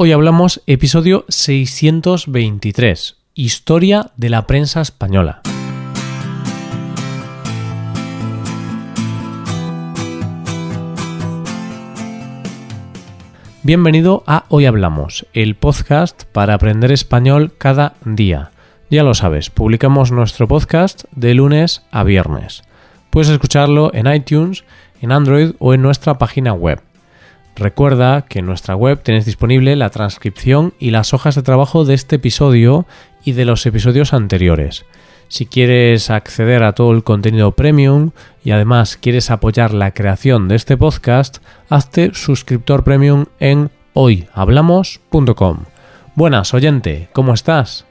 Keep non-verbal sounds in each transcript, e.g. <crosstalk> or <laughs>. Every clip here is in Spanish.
Hoy hablamos episodio 623, Historia de la prensa española. Bienvenido a Hoy Hablamos, el podcast para aprender español cada día. Ya lo sabes, publicamos nuestro podcast de lunes a viernes. Puedes escucharlo en iTunes, en Android o en nuestra página web Recuerda que en nuestra web tienes disponible la transcripción y las hojas de trabajo de este episodio y de los episodios anteriores. Si quieres acceder a todo el contenido premium y además quieres apoyar la creación de este podcast, hazte suscriptor premium en hoyhablamos.com. Buenas, oyente, ¿cómo estás?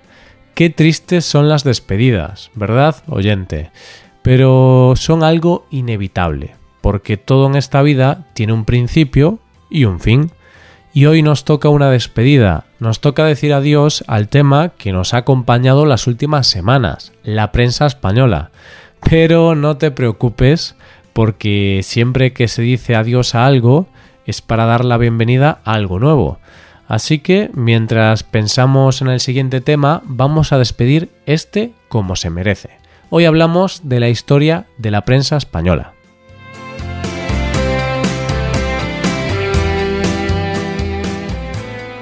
Qué tristes son las despedidas, ¿verdad, oyente? Pero son algo inevitable, porque todo en esta vida tiene un principio y un fin. Y hoy nos toca una despedida, nos toca decir adiós al tema que nos ha acompañado las últimas semanas, la prensa española. Pero no te preocupes, porque siempre que se dice adiós a algo es para dar la bienvenida a algo nuevo. Así que mientras pensamos en el siguiente tema, vamos a despedir este como se merece. Hoy hablamos de la historia de la prensa española.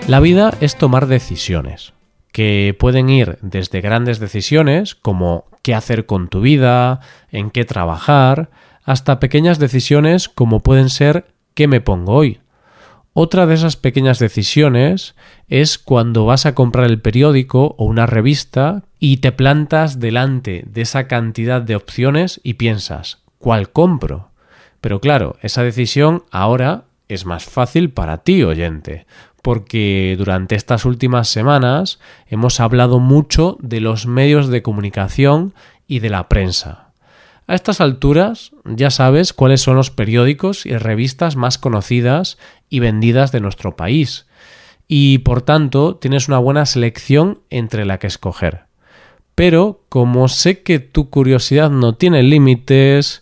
La vida es tomar decisiones, que pueden ir desde grandes decisiones como qué hacer con tu vida, en qué trabajar, hasta pequeñas decisiones como pueden ser qué me pongo hoy. Otra de esas pequeñas decisiones es cuando vas a comprar el periódico o una revista y te plantas delante de esa cantidad de opciones y piensas, ¿cuál compro? Pero claro, esa decisión ahora es más fácil para ti, oyente, porque durante estas últimas semanas hemos hablado mucho de los medios de comunicación y de la prensa. A estas alturas ya sabes cuáles son los periódicos y revistas más conocidas y vendidas de nuestro país, y por tanto tienes una buena selección entre la que escoger. Pero como sé que tu curiosidad no tiene límites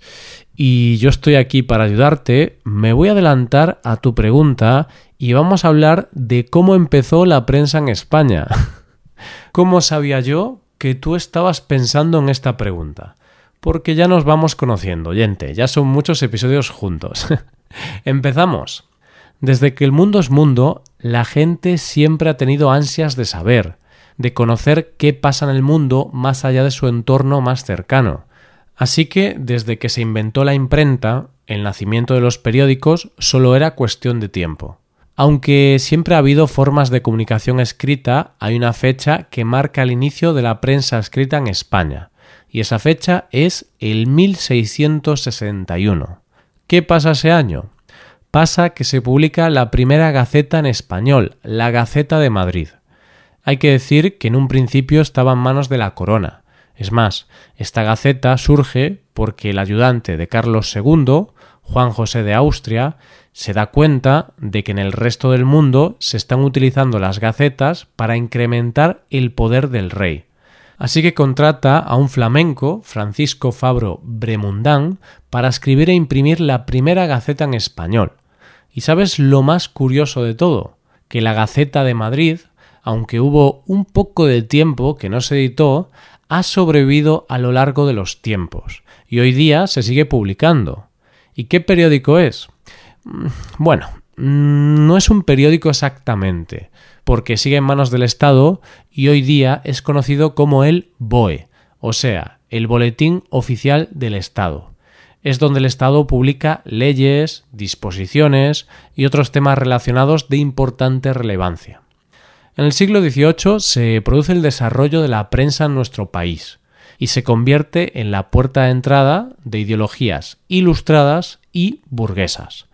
y yo estoy aquí para ayudarte, me voy a adelantar a tu pregunta y vamos a hablar de cómo empezó la prensa en España. <laughs> ¿Cómo sabía yo que tú estabas pensando en esta pregunta? Porque ya nos vamos conociendo, oyente, ya son muchos episodios juntos. <laughs> Empezamos. Desde que el mundo es mundo, la gente siempre ha tenido ansias de saber, de conocer qué pasa en el mundo más allá de su entorno más cercano. Así que, desde que se inventó la imprenta, el nacimiento de los periódicos solo era cuestión de tiempo. Aunque siempre ha habido formas de comunicación escrita, hay una fecha que marca el inicio de la prensa escrita en España, y esa fecha es el 1661. ¿Qué pasa ese año? Pasa que se publica la primera gaceta en español, la Gaceta de Madrid. Hay que decir que en un principio estaba en manos de la corona. Es más, esta gaceta surge porque el ayudante de Carlos II, Juan José de Austria, se da cuenta de que en el resto del mundo se están utilizando las gacetas para incrementar el poder del rey. Así que contrata a un flamenco, Francisco Fabro Bremundán, para escribir e imprimir la primera gaceta en español. ¿Y sabes lo más curioso de todo? Que la Gaceta de Madrid, aunque hubo un poco de tiempo que no se editó, ha sobrevivido a lo largo de los tiempos y hoy día se sigue publicando. ¿Y qué periódico es? Mm, bueno, mm, no es un periódico exactamente, porque sigue en manos del Estado y hoy día es conocido como el BOE, o sea, el Boletín Oficial del Estado. Es donde el Estado publica leyes, disposiciones y otros temas relacionados de importante relevancia. En el siglo XVIII se produce el desarrollo de la prensa en nuestro país y se convierte en la puerta de entrada de ideologías ilustradas y burguesas.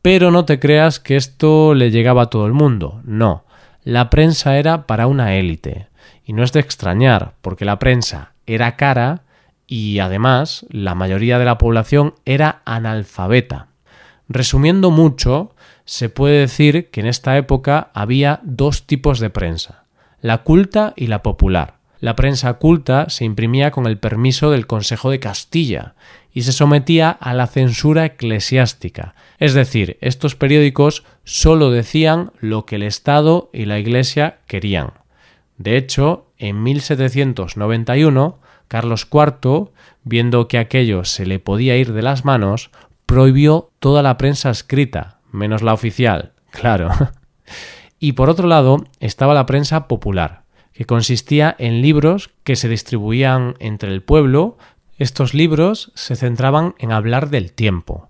Pero no te creas que esto le llegaba a todo el mundo, no. La prensa era para una élite. Y no es de extrañar, porque la prensa era cara y además la mayoría de la población era analfabeta. Resumiendo mucho, se puede decir que en esta época había dos tipos de prensa, la culta y la popular. La prensa culta se imprimía con el permiso del Consejo de Castilla y se sometía a la censura eclesiástica, es decir, estos periódicos solo decían lo que el Estado y la Iglesia querían. De hecho, en 1791, Carlos IV, viendo que aquello se le podía ir de las manos, prohibió toda la prensa escrita, menos la oficial, claro. y por otro lado estaba la prensa popular, que consistía en libros que se distribuían entre el pueblo estos libros se centraban en hablar del tiempo,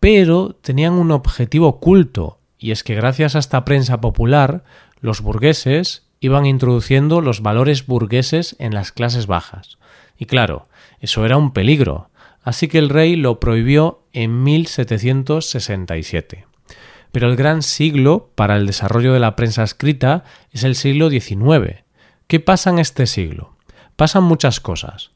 pero tenían un objetivo oculto, y es que gracias a esta prensa popular, los burgueses iban introduciendo los valores burgueses en las clases bajas. Y claro, eso era un peligro, así que el rey lo prohibió en 1767. Pero el gran siglo para el desarrollo de la prensa escrita es el siglo XIX. ¿Qué pasa en este siglo? Pasan muchas cosas.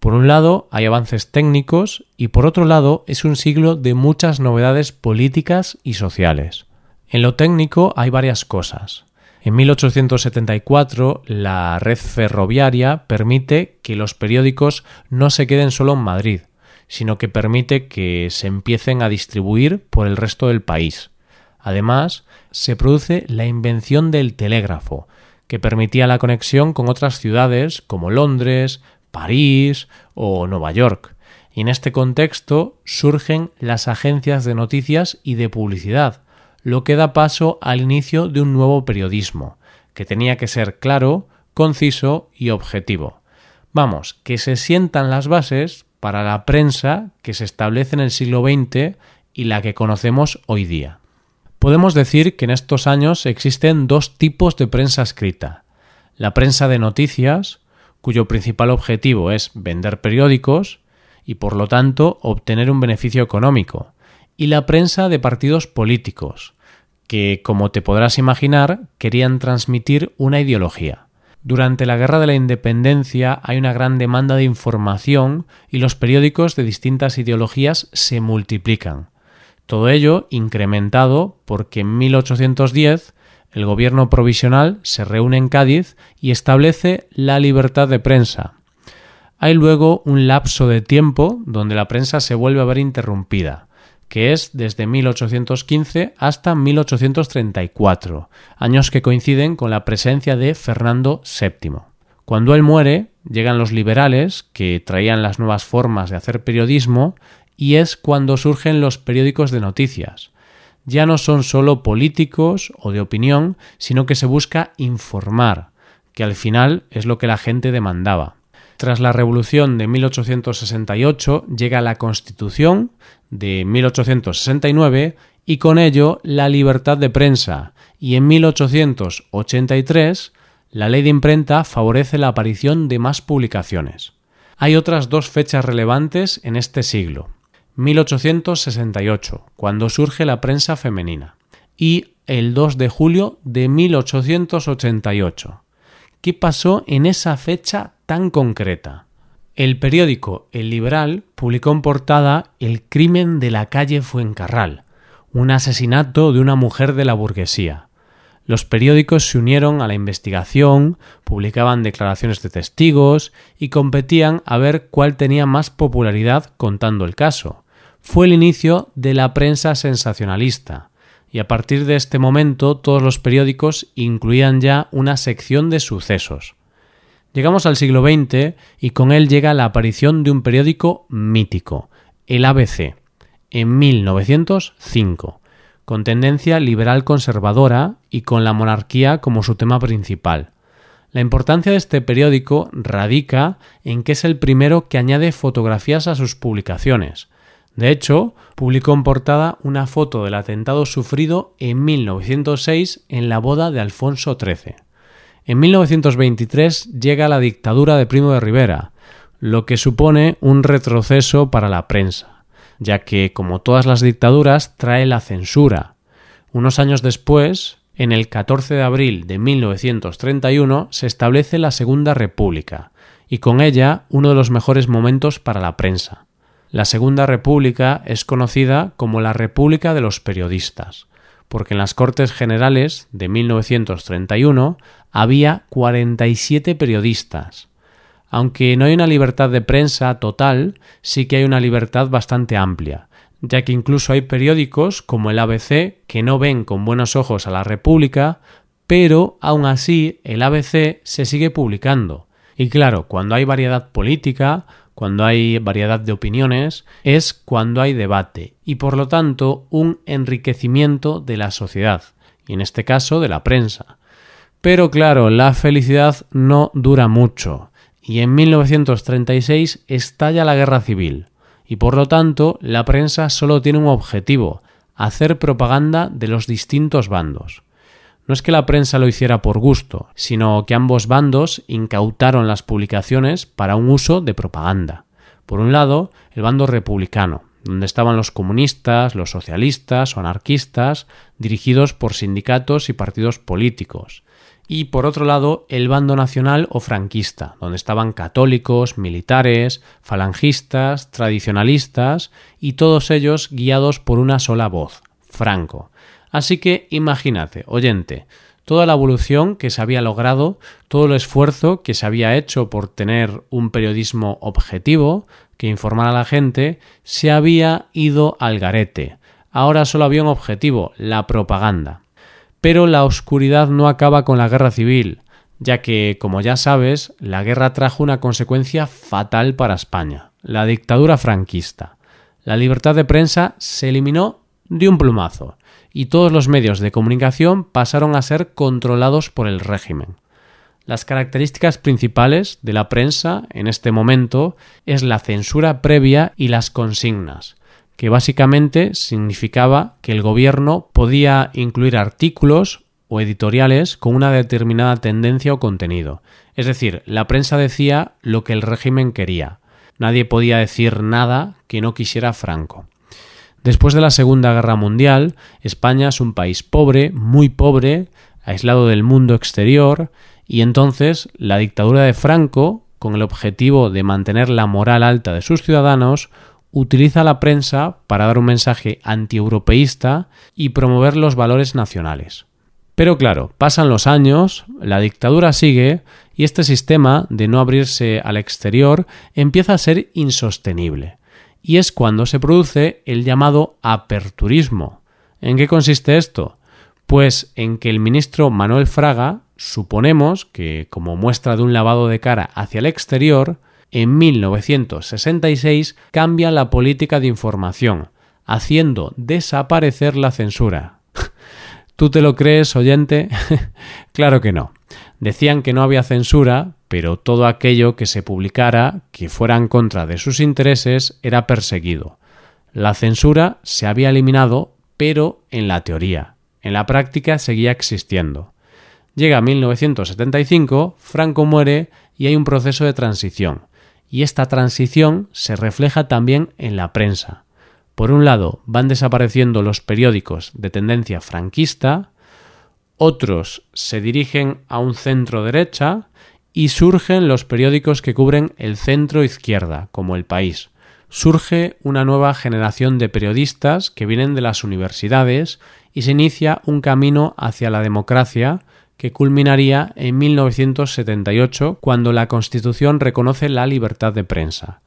Por un lado, hay avances técnicos y por otro lado, es un siglo de muchas novedades políticas y sociales. En lo técnico hay varias cosas. En 1874, la red ferroviaria permite que los periódicos no se queden solo en Madrid, sino que permite que se empiecen a distribuir por el resto del país. Además, se produce la invención del telégrafo, que permitía la conexión con otras ciudades como Londres, París o Nueva York. Y en este contexto surgen las agencias de noticias y de publicidad, lo que da paso al inicio de un nuevo periodismo, que tenía que ser claro, conciso y objetivo. Vamos, que se sientan las bases para la prensa que se establece en el siglo XX y la que conocemos hoy día. Podemos decir que en estos años existen dos tipos de prensa escrita. La prensa de noticias, cuyo principal objetivo es vender periódicos y por lo tanto obtener un beneficio económico, y la prensa de partidos políticos, que, como te podrás imaginar, querían transmitir una ideología. Durante la Guerra de la Independencia hay una gran demanda de información y los periódicos de distintas ideologías se multiplican. Todo ello incrementado porque en 1810 el gobierno provisional se reúne en Cádiz y establece la libertad de prensa. Hay luego un lapso de tiempo donde la prensa se vuelve a ver interrumpida, que es desde 1815 hasta 1834, años que coinciden con la presencia de Fernando VII. Cuando él muere, llegan los liberales, que traían las nuevas formas de hacer periodismo, y es cuando surgen los periódicos de noticias, ya no son solo políticos o de opinión, sino que se busca informar, que al final es lo que la gente demandaba. Tras la Revolución de 1868 llega la Constitución de 1869 y con ello la libertad de prensa y en 1883 la ley de imprenta favorece la aparición de más publicaciones. Hay otras dos fechas relevantes en este siglo. 1868, cuando surge la prensa femenina, y el 2 de julio de 1888. ¿Qué pasó en esa fecha tan concreta? El periódico El Liberal publicó en portada El crimen de la calle Fuencarral, un asesinato de una mujer de la burguesía. Los periódicos se unieron a la investigación, publicaban declaraciones de testigos y competían a ver cuál tenía más popularidad contando el caso fue el inicio de la prensa sensacionalista, y a partir de este momento todos los periódicos incluían ya una sección de sucesos. Llegamos al siglo XX y con él llega la aparición de un periódico mítico, el ABC, en 1905, con tendencia liberal conservadora y con la monarquía como su tema principal. La importancia de este periódico radica en que es el primero que añade fotografías a sus publicaciones, de hecho, publicó en portada una foto del atentado sufrido en 1906 en la boda de Alfonso XIII. En 1923 llega la dictadura de Primo de Rivera, lo que supone un retroceso para la prensa, ya que, como todas las dictaduras, trae la censura. Unos años después, en el 14 de abril de 1931, se establece la Segunda República, y con ella uno de los mejores momentos para la prensa. La Segunda República es conocida como la República de los Periodistas, porque en las Cortes Generales de 1931 había 47 periodistas. Aunque no hay una libertad de prensa total, sí que hay una libertad bastante amplia, ya que incluso hay periódicos como el ABC que no ven con buenos ojos a la República, pero aún así el ABC se sigue publicando. Y claro, cuando hay variedad política, cuando hay variedad de opiniones, es cuando hay debate y por lo tanto un enriquecimiento de la sociedad, y en este caso de la prensa. Pero claro, la felicidad no dura mucho, y en 1936 estalla la guerra civil, y por lo tanto la prensa solo tiene un objetivo, hacer propaganda de los distintos bandos. No es que la prensa lo hiciera por gusto, sino que ambos bandos incautaron las publicaciones para un uso de propaganda. Por un lado, el bando republicano, donde estaban los comunistas, los socialistas o anarquistas, dirigidos por sindicatos y partidos políticos. Y por otro lado, el bando nacional o franquista, donde estaban católicos, militares, falangistas, tradicionalistas y todos ellos guiados por una sola voz, Franco, Así que imagínate, oyente, toda la evolución que se había logrado, todo el esfuerzo que se había hecho por tener un periodismo objetivo, que informara a la gente, se había ido al garete. Ahora solo había un objetivo, la propaganda. Pero la oscuridad no acaba con la guerra civil, ya que, como ya sabes, la guerra trajo una consecuencia fatal para España, la dictadura franquista. La libertad de prensa se eliminó de un plumazo y todos los medios de comunicación pasaron a ser controlados por el régimen. Las características principales de la prensa en este momento es la censura previa y las consignas, que básicamente significaba que el gobierno podía incluir artículos o editoriales con una determinada tendencia o contenido. Es decir, la prensa decía lo que el régimen quería. Nadie podía decir nada que no quisiera Franco. Después de la Segunda Guerra Mundial, España es un país pobre, muy pobre, aislado del mundo exterior, y entonces la dictadura de Franco, con el objetivo de mantener la moral alta de sus ciudadanos, utiliza la prensa para dar un mensaje antieuropeísta y promover los valores nacionales. Pero claro, pasan los años, la dictadura sigue y este sistema de no abrirse al exterior empieza a ser insostenible y es cuando se produce el llamado aperturismo. ¿En qué consiste esto? Pues en que el ministro Manuel Fraga, suponemos que como muestra de un lavado de cara hacia el exterior, en 1966 cambia la política de información, haciendo desaparecer la censura. <laughs> ¿Tú te lo crees, oyente? <laughs> claro que no. Decían que no había censura, pero todo aquello que se publicara que fuera en contra de sus intereses era perseguido. La censura se había eliminado, pero en la teoría. En la práctica seguía existiendo. Llega 1975, Franco muere y hay un proceso de transición. Y esta transición se refleja también en la prensa. Por un lado, van desapareciendo los periódicos de tendencia franquista, otros se dirigen a un centro derecha y surgen los periódicos que cubren el centro izquierda, como El País. Surge una nueva generación de periodistas que vienen de las universidades y se inicia un camino hacia la democracia que culminaría en 1978 cuando la Constitución reconoce la libertad de prensa.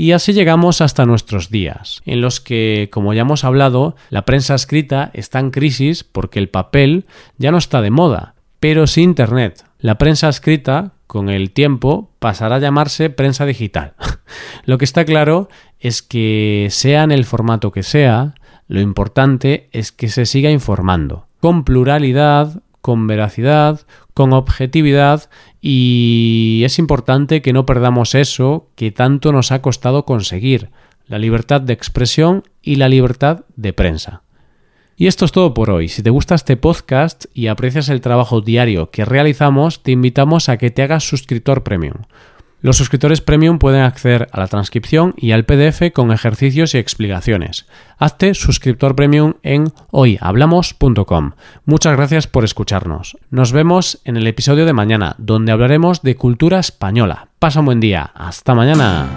Y así llegamos hasta nuestros días, en los que, como ya hemos hablado, la prensa escrita está en crisis porque el papel ya no está de moda, pero sí Internet. La prensa escrita, con el tiempo, pasará a llamarse prensa digital. <laughs> lo que está claro es que, sea en el formato que sea, lo importante es que se siga informando, con pluralidad, con veracidad, con objetividad y es importante que no perdamos eso que tanto nos ha costado conseguir, la libertad de expresión y la libertad de prensa. Y esto es todo por hoy. Si te gusta este podcast y aprecias el trabajo diario que realizamos, te invitamos a que te hagas suscriptor premium. Los suscriptores premium pueden acceder a la transcripción y al PDF con ejercicios y explicaciones. Hazte suscriptor premium en hoyhablamos.com. Muchas gracias por escucharnos. Nos vemos en el episodio de mañana, donde hablaremos de cultura española. Pasa un buen día. Hasta mañana.